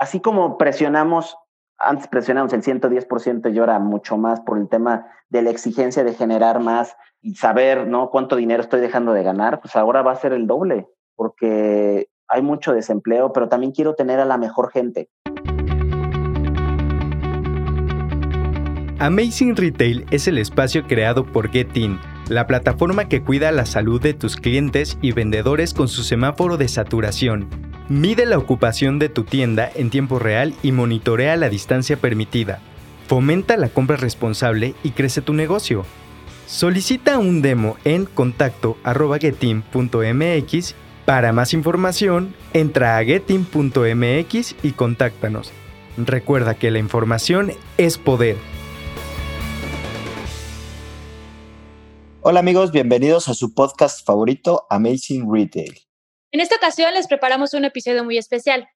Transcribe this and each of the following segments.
así como presionamos, antes presionamos el 110% y ahora mucho más por el tema de la exigencia de generar más y saber, ¿no? Cuánto dinero estoy dejando de ganar, pues ahora va a ser el doble, porque hay mucho desempleo, pero también quiero tener a la mejor gente. Amazing Retail es el espacio creado por GetIn, la plataforma que cuida la salud de tus clientes y vendedores con su semáforo de saturación. Mide la ocupación de tu tienda en tiempo real y monitorea la distancia permitida. Fomenta la compra responsable y crece tu negocio. Solicita un demo en contacto.getin.mx. Para más información, entra a getin.mx y contáctanos. Recuerda que la información es poder. Hola amigos, bienvenidos a su podcast favorito, Amazing Retail. En esta ocasión les preparamos un episodio muy especial.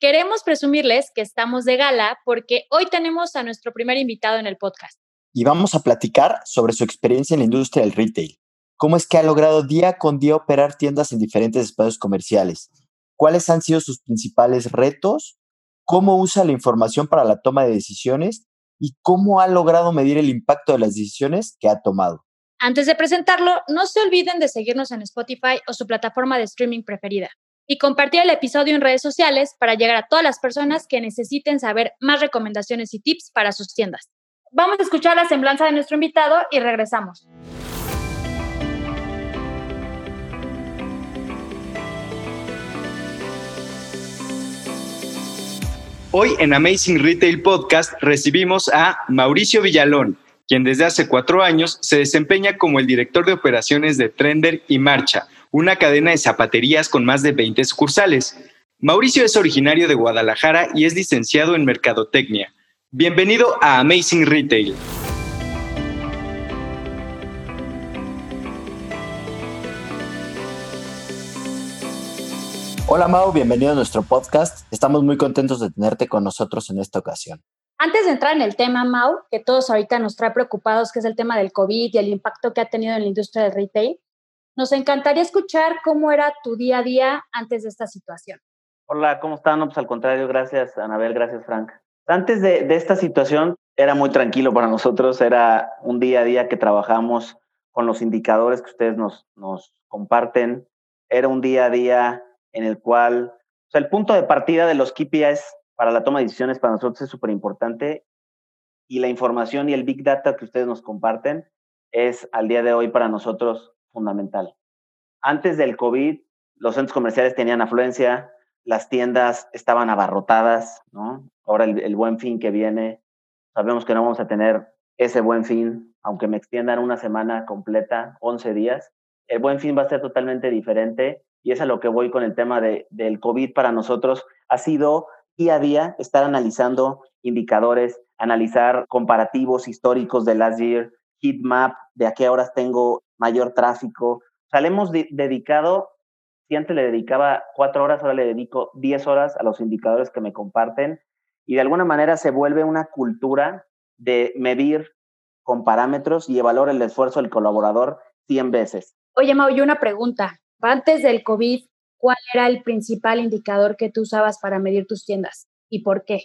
Queremos presumirles que estamos de gala porque hoy tenemos a nuestro primer invitado en el podcast. Y vamos a platicar sobre su experiencia en la industria del retail. Cómo es que ha logrado día con día operar tiendas en diferentes espacios comerciales. Cuáles han sido sus principales retos. Cómo usa la información para la toma de decisiones. Y cómo ha logrado medir el impacto de las decisiones que ha tomado. Antes de presentarlo, no se olviden de seguirnos en Spotify o su plataforma de streaming preferida y compartir el episodio en redes sociales para llegar a todas las personas que necesiten saber más recomendaciones y tips para sus tiendas. Vamos a escuchar la semblanza de nuestro invitado y regresamos. Hoy en Amazing Retail Podcast recibimos a Mauricio Villalón, quien desde hace cuatro años se desempeña como el director de operaciones de Trender y Marcha, una cadena de zapaterías con más de 20 sucursales. Mauricio es originario de Guadalajara y es licenciado en Mercadotecnia. Bienvenido a Amazing Retail. Hola Mau, bienvenido a nuestro podcast. Estamos muy contentos de tenerte con nosotros en esta ocasión. Antes de entrar en el tema, Mau, que todos ahorita nos trae preocupados, que es el tema del COVID y el impacto que ha tenido en la industria del retail, nos encantaría escuchar cómo era tu día a día antes de esta situación. Hola, ¿cómo están? pues al contrario, gracias Anabel, gracias Frank. Antes de, de esta situación era muy tranquilo para nosotros, era un día a día que trabajamos con los indicadores que ustedes nos, nos comparten, era un día a día en el cual, o sea, el punto de partida de los KPIs para la toma de decisiones para nosotros es súper importante y la información y el big data que ustedes nos comparten es al día de hoy para nosotros fundamental. Antes del COVID, los centros comerciales tenían afluencia, las tiendas estaban abarrotadas, ¿no? Ahora el, buen fin que viene, sabemos que no vamos a tener ese buen fin, aunque me extiendan una semana completa, 11 días. El buen fin va a ser totalmente diferente y es a lo que voy con el tema de, del COVID para nosotros. Ha sido día a día estar analizando indicadores, analizar comparativos históricos de last year, heat map, de a qué horas tengo mayor tráfico. O sea, dedicado, si antes le dedicaba cuatro horas, ahora le dedico diez horas a los indicadores que me comparten y de alguna manera se vuelve una cultura de medir con parámetros y evaluar el esfuerzo del colaborador 100 veces. Oye, Mau, yo una pregunta. Antes del COVID, ¿cuál era el principal indicador que tú usabas para medir tus tiendas y por qué?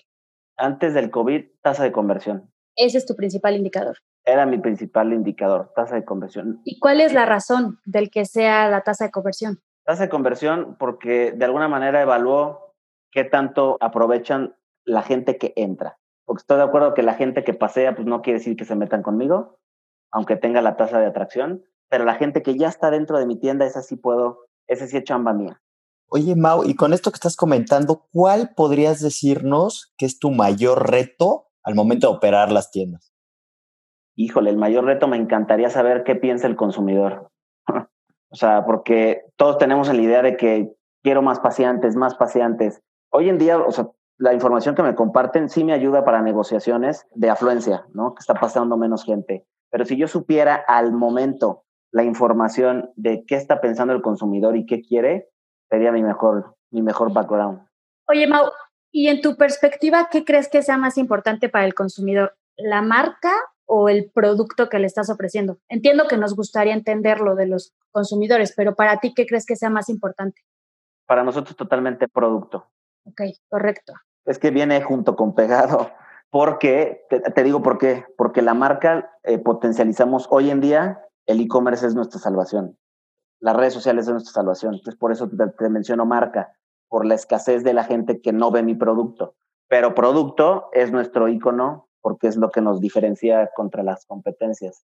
Antes del COVID, tasa de conversión. Ese es tu principal indicador. Era mi principal indicador, tasa de conversión. ¿Y cuál es la razón del que sea la tasa de conversión? Tasa de conversión porque de alguna manera evaluó qué tanto aprovechan la gente que entra. Porque estoy de acuerdo que la gente que pasea, pues no quiere decir que se metan conmigo, aunque tenga la tasa de atracción, pero la gente que ya está dentro de mi tienda, esa sí puedo, esa sí es chamba mía. Oye, Mau, y con esto que estás comentando, ¿cuál podrías decirnos que es tu mayor reto al momento de operar las tiendas? Híjole, el mayor reto me encantaría saber qué piensa el consumidor. o sea, porque todos tenemos la idea de que quiero más pacientes, más pacientes. Hoy en día, o sea, la información que me comparten sí me ayuda para negociaciones de afluencia, ¿no? Que está pasando menos gente. Pero si yo supiera al momento la información de qué está pensando el consumidor y qué quiere, sería mi mejor, mi mejor background. Oye, Mau, y en tu perspectiva, ¿qué crees que sea más importante para el consumidor? ¿La marca o el producto que le estás ofreciendo? Entiendo que nos gustaría entender lo de los consumidores, pero para ti, ¿qué crees que sea más importante? Para nosotros totalmente producto. Ok, correcto. Es que viene junto con pegado. Porque, te, digo por qué, porque la marca eh, potencializamos hoy en día, el e-commerce es nuestra salvación. Las redes sociales es nuestra salvación. Entonces, por eso te, menciono marca, por la escasez de la gente que no ve mi producto. Pero producto es nuestro icono porque es lo que nos diferencia contra las competencias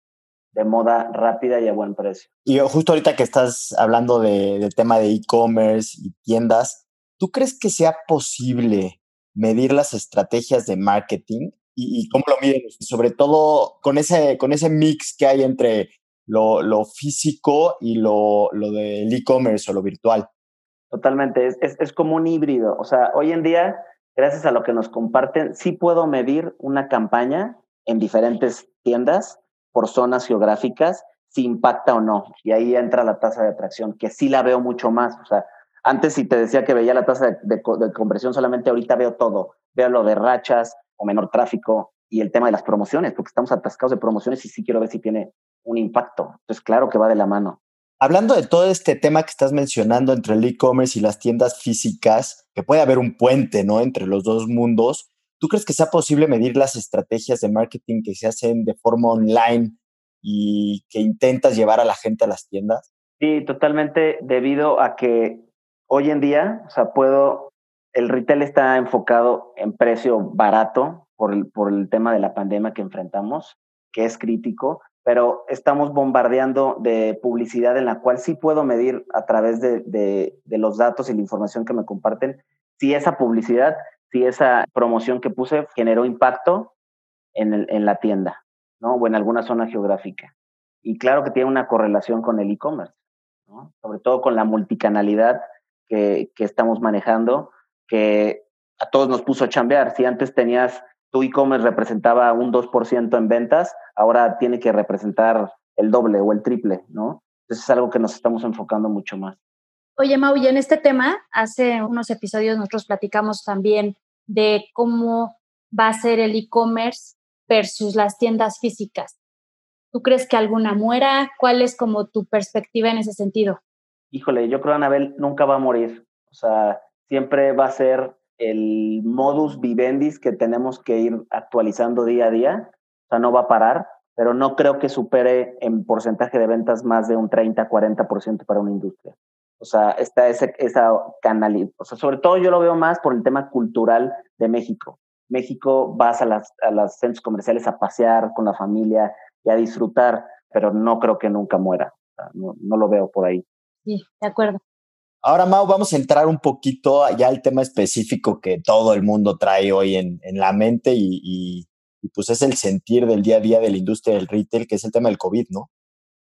de moda rápida y a buen precio. Y justo ahorita que estás hablando de, del tema de e-commerce y tiendas, ¿tú crees que sea posible medir las estrategias de marketing y, cómo lo miden, sobre todo con ese, con ese mix que hay entre lo, físico y lo, lo del e-commerce o lo virtual. Totalmente, es, es, como un híbrido. O sea, hoy en día, gracias a lo que nos comparten, sí puedo medir una campaña en diferentes tiendas por zonas geográficas si impacta o no. Y ahí entra la tasa de atracción, que sí la veo mucho más. O sea, antes si te decía que veía la tasa de, conversión solamente, ahorita veo todo. Veo lo de rachas o menor tráfico y el tema de las promociones, porque estamos atascados de promociones y sí quiero ver si tiene un impacto. Entonces, claro que va de la mano. Hablando de todo este tema que estás mencionando entre el e-commerce y las tiendas físicas, que puede haber un puente, ¿no? Entre los dos mundos, ¿tú crees que sea posible medir las estrategias de marketing que se hacen de forma online y que intentas llevar a la gente a las tiendas? Sí, totalmente, debido a que hoy en día, o sea, puedo, el retail está enfocado en precio barato por el, por el tema de la pandemia que enfrentamos, que es crítico, pero estamos bombardeando de publicidad en la cual sí puedo medir a través de, de, los datos y la información que me comparten si esa publicidad, si esa promoción que puse generó impacto en, el, en la tienda, ¿no? O en alguna zona geográfica. Y claro que tiene una correlación con el e-commerce. Sobre todo con la multicanalidad que, que estamos manejando, que a todos nos puso a chambear. Si antes tenías tu e-commerce representaba un 2% en ventas, ahora tiene que representar el doble o el triple, ¿no? Entonces es algo que nos estamos enfocando mucho más. Oye, Mau, y en este tema, hace unos episodios nosotros platicamos también de cómo va a ser el e-commerce versus las tiendas físicas. ¿Tú crees que alguna muera? ¿Cuál es como tu perspectiva en ese sentido? híjole, yo creo Anabel nunca va a morir. O sea, siempre va a ser el modus vivendi que tenemos que ir actualizando día a día. O sea, no va a parar, pero no creo que supere en porcentaje de ventas más de un 30, 40% para una industria. O sea, está ese, esa canal, o sea, sobre todo yo lo veo más por el tema cultural de México. México vas a las, a los centros comerciales a pasear con la familia y a disfrutar, pero no creo que nunca muera. no, no lo veo por ahí. Sí, de acuerdo. Ahora, Mau, vamos a entrar un poquito ya al tema específico que todo el mundo trae hoy en, en la mente y, pues es el sentir del día a día de la industria del retail, que es el tema del COVID, ¿no?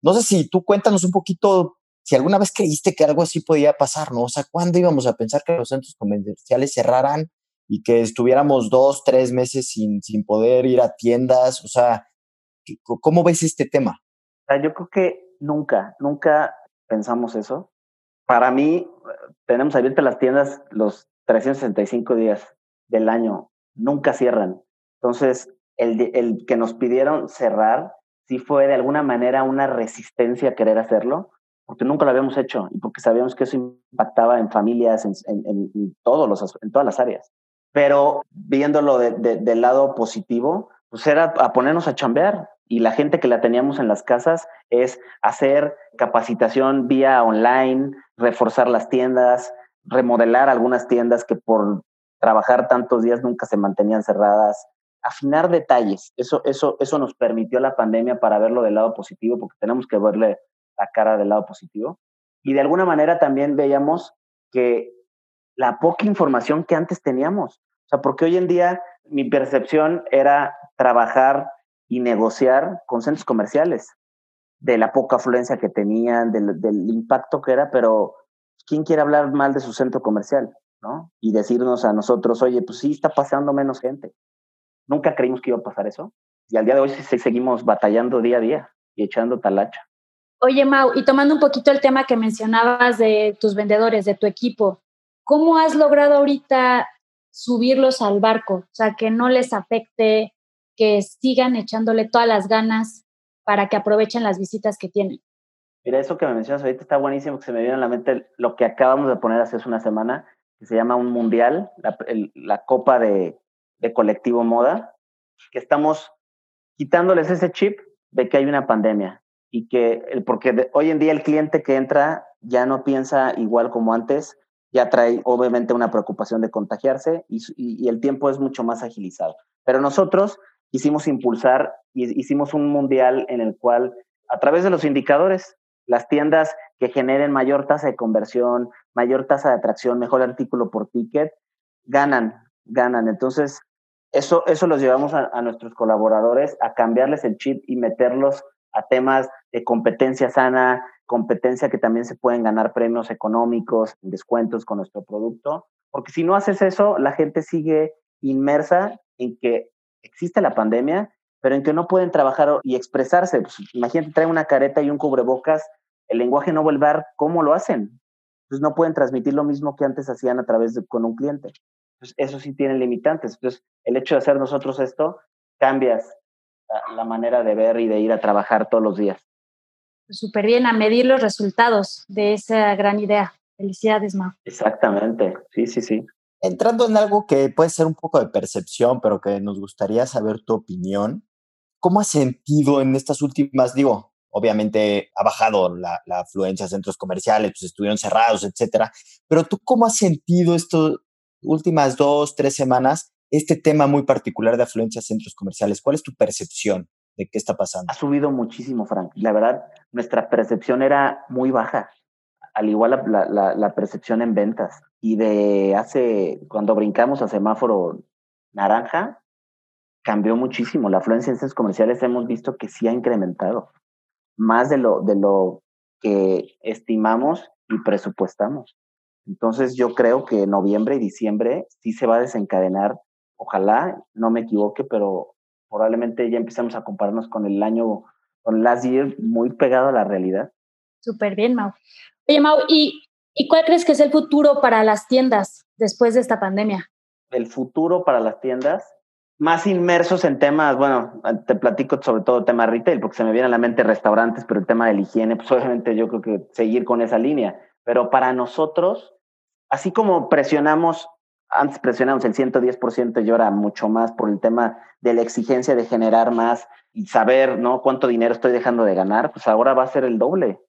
No sé si tú cuéntanos un poquito si alguna vez creíste que algo así podía pasar, ¿no? O sea, ¿cuándo íbamos a pensar que los centros comerciales cerraran y que estuviéramos dos, tres meses sin, sin poder ir a tiendas? O sea, ¿cómo ves este tema? Yo creo que nunca, nunca pensamos eso. Para mí, tenemos abiertas las tiendas los 365 días del año, nunca cierran. Entonces, el, el que nos pidieron cerrar, sí fue de alguna manera una resistencia a querer hacerlo, porque nunca lo habíamos hecho y porque sabíamos que eso impactaba en familias, en, en, en todos los, en todas las áreas. Pero viéndolo de, de, del lado positivo, pues era a ponernos a chambear y la gente que la teníamos en las casas es hacer capacitación vía online, reforzar las tiendas, remodelar algunas tiendas que por trabajar tantos días nunca se mantenían cerradas, afinar detalles. Eso, eso, eso nos permitió la pandemia para verlo del lado positivo, porque tenemos que verle la cara del lado positivo. Y de alguna manera también veíamos que la poca información que antes teníamos, o sea, porque hoy en día mi percepción era trabajar y negociar con centros comerciales de la poca afluencia que tenían, del, del, impacto que era, pero ¿quién quiere hablar mal de su centro comercial? ¿no? Y decirnos a nosotros, oye, pues sí, está pasando menos gente. Nunca creímos que iba a pasar eso. Y al día de hoy sí seguimos batallando día a día y echando talacha. Oye, Mau, y tomando un poquito el tema que mencionabas de tus vendedores, de tu equipo, ¿cómo has logrado ahorita subirlos al barco? O sea, que no les afecte que sigan echándole todas las ganas para que aprovechen las visitas que tienen. Mira, eso que me mencionas ahorita está buenísimo, que se me viene a la mente lo que acabamos de poner hace una semana, que se llama un mundial, la, copa de, colectivo moda, que estamos quitándoles ese chip de que hay una pandemia y que, porque hoy en día el cliente que entra ya no piensa igual como antes, ya trae obviamente una preocupación de contagiarse y, el tiempo es mucho más agilizado. Pero nosotros quisimos impulsar, hicimos un mundial en el cual a través de los indicadores, las tiendas que generen mayor tasa de conversión, mayor tasa de atracción, mejor artículo por ticket, ganan, ganan. Entonces, eso, eso los llevamos a, a nuestros colaboradores a cambiarles el chip y meterlos a temas de competencia sana, competencia que también se pueden ganar premios económicos, descuentos con nuestro producto, porque si no haces eso, la gente sigue inmersa en que existe la pandemia, pero en que no pueden trabajar y expresarse. Pues, imagínate, trae una careta y un cubrebocas, el lenguaje no vuelve a cómo lo hacen. Pues no pueden transmitir lo mismo que antes hacían a través de con un cliente. Pues eso sí tiene limitantes. Entonces, el hecho de hacer nosotros esto, cambias la manera de ver y de ir a trabajar todos los días súper bien a medir los resultados de esa gran idea. Felicidades, Mau. Exactamente, sí, sí, sí. Entrando en algo que puede ser un poco de percepción, pero que nos gustaría saber tu opinión, ¿cómo has sentido en estas últimas, digo, obviamente ha bajado la, afluencia a centros comerciales, pues estuvieron cerrados, etcétera, pero tú cómo has sentido estas últimas dos, tres semanas este tema muy particular de afluencia a centros comerciales? ¿Cuál es tu percepción? de qué está pasando? Ha subido muchísimo, Frank. La verdad, nuestra percepción era muy baja, al igual la, percepción en ventas. Y de hace, cuando brincamos a semáforo naranja, cambió muchísimo. La afluencia en centros comerciales hemos visto que sí ha incrementado, más de lo, de lo que estimamos y presupuestamos. Entonces yo creo que noviembre y diciembre sí se va a desencadenar, ojalá, no me equivoque, pero probablemente ya empezamos a compararnos con el año, con last year, muy pegado a la realidad. Súper bien, Mau. Oye, Mau, ¿y, ¿y cuál crees que es el futuro para las tiendas después de esta pandemia? El futuro para las tiendas, más inmersos en temas, bueno, te platico sobre todo tema retail, porque se me viene a la mente restaurantes, pero el tema de la higiene, pues obviamente yo creo que seguir con esa línea. Pero para nosotros, así como presionamos antes presionamos el 110% y ahora mucho más por el tema de la exigencia de generar más y saber, ¿no? Cuánto dinero estoy dejando de ganar, pues ahora va a ser el doble,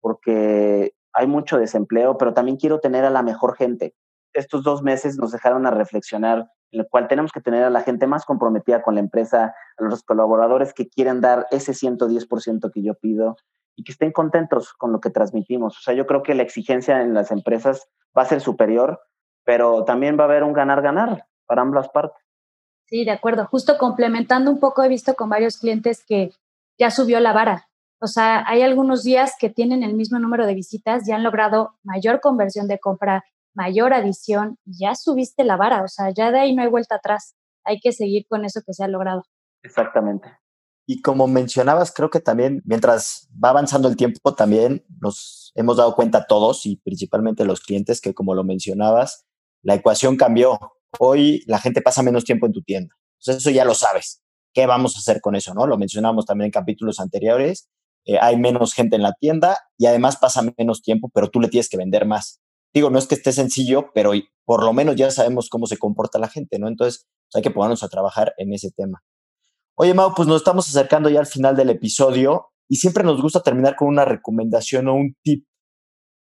porque hay mucho desempleo, pero también quiero tener a la mejor gente. Estos dos meses nos dejaron a reflexionar, en el cual tenemos que tener a la gente más comprometida con la empresa, a los colaboradores que quieren dar ese 110% que yo pido y que estén contentos con lo que transmitimos. O sea, yo creo que la exigencia en las empresas va a ser superior pero también va a haber un ganar-ganar para ambas partes. Sí, de acuerdo. Justo complementando un poco, he visto con varios clientes que ya subió la vara. O sea, hay algunos días que tienen el mismo número de visitas y han logrado mayor conversión de compra, mayor adición, ya subiste la vara. O sea, ya de ahí no hay vuelta atrás. Hay que seguir con eso que se ha logrado. Exactamente. Y como mencionabas, creo que también mientras va avanzando el tiempo, también nos hemos dado cuenta todos y principalmente los clientes que, como lo mencionabas, la ecuación cambió. Hoy la gente pasa menos tiempo en tu tienda. Entonces eso ya lo sabes. ¿Qué vamos a hacer con eso? ¿no? Lo mencionamos también en capítulos anteriores. Eh, hay menos gente en la tienda y además pasa menos tiempo, pero tú le tienes que vender más. Digo, no es que esté sencillo, pero por lo menos ya sabemos cómo se comporta la gente, ¿no? Entonces pues, hay que ponernos a trabajar en ese tema. Oye, Mau, pues nos estamos acercando ya al final del episodio y siempre nos gusta terminar con una recomendación o un tip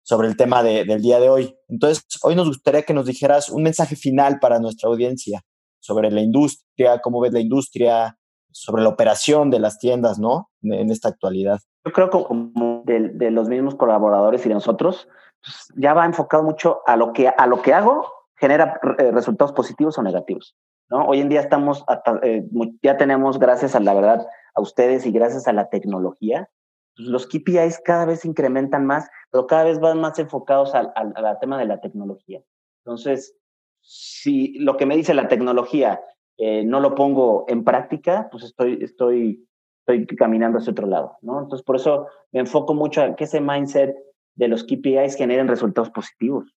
sobre el tema del día de hoy. Entonces, hoy nos gustaría que nos dijeras un mensaje final para nuestra audiencia sobre la industria, cómo ves la industria, sobre la operación de las tiendas, ¿no? En, esta actualidad. Yo creo que como de, los mismos colaboradores y de nosotros, pues, ya va enfocado mucho a lo que, a lo que hago, genera eh, resultados positivos o negativos. ¿no? Hoy en día estamos, eh, ya tenemos, gracias a la verdad, a ustedes y gracias a la tecnología, pues, los KPIs cada vez incrementan más, pero cada vez van más enfocados al, tema de la tecnología. Entonces, si lo que me dice la tecnología eh, no lo pongo en práctica, pues estoy, estoy, estoy caminando hacia otro lado, ¿no? Entonces, por eso me enfoco mucho a que ese mindset de los KPIs generen resultados positivos.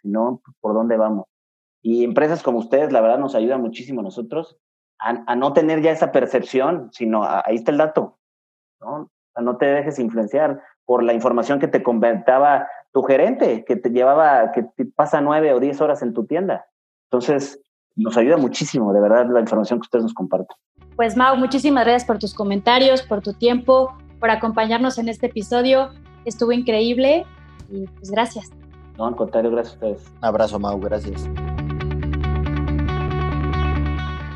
si no, pues, ¿por dónde vamos? Y empresas como ustedes, la verdad, nos ayudan muchísimo a nosotros a, no tener ya esa percepción, sino ahí está el dato, ¿no? no te dejes influenciar. por la información que te comentaba tu gerente, que te llevaba, que te pasa nueve o diez horas en tu tienda. Entonces, nos ayuda muchísimo, de verdad, la información que ustedes nos comparten. Pues Mau, muchísimas gracias por tus comentarios, por tu tiempo, por acompañarnos en este episodio. Estuvo increíble y pues gracias. No, al contrario, gracias a ustedes. Un abrazo, Mau, gracias.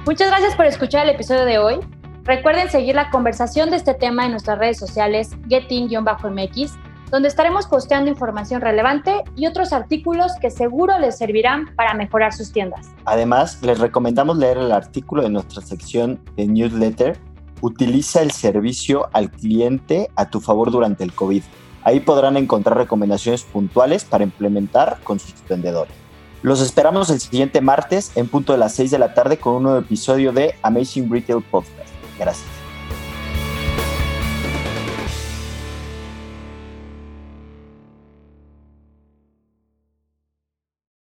Muchas gracias por escuchar el episodio de hoy. Recuerden seguir la conversación de este tema en nuestras redes sociales getting-mx, donde estaremos posteando información relevante y otros artículos que seguro les servirán para mejorar sus tiendas. Además, les recomendamos leer el artículo de nuestra sección de newsletter Utiliza el servicio al cliente a tu favor durante el COVID. Ahí podrán encontrar recomendaciones puntuales para implementar con sus vendedores. Los esperamos el siguiente martes en punto de las 6 de la tarde con un nuevo episodio de Amazing Retail Podcast. Gracias.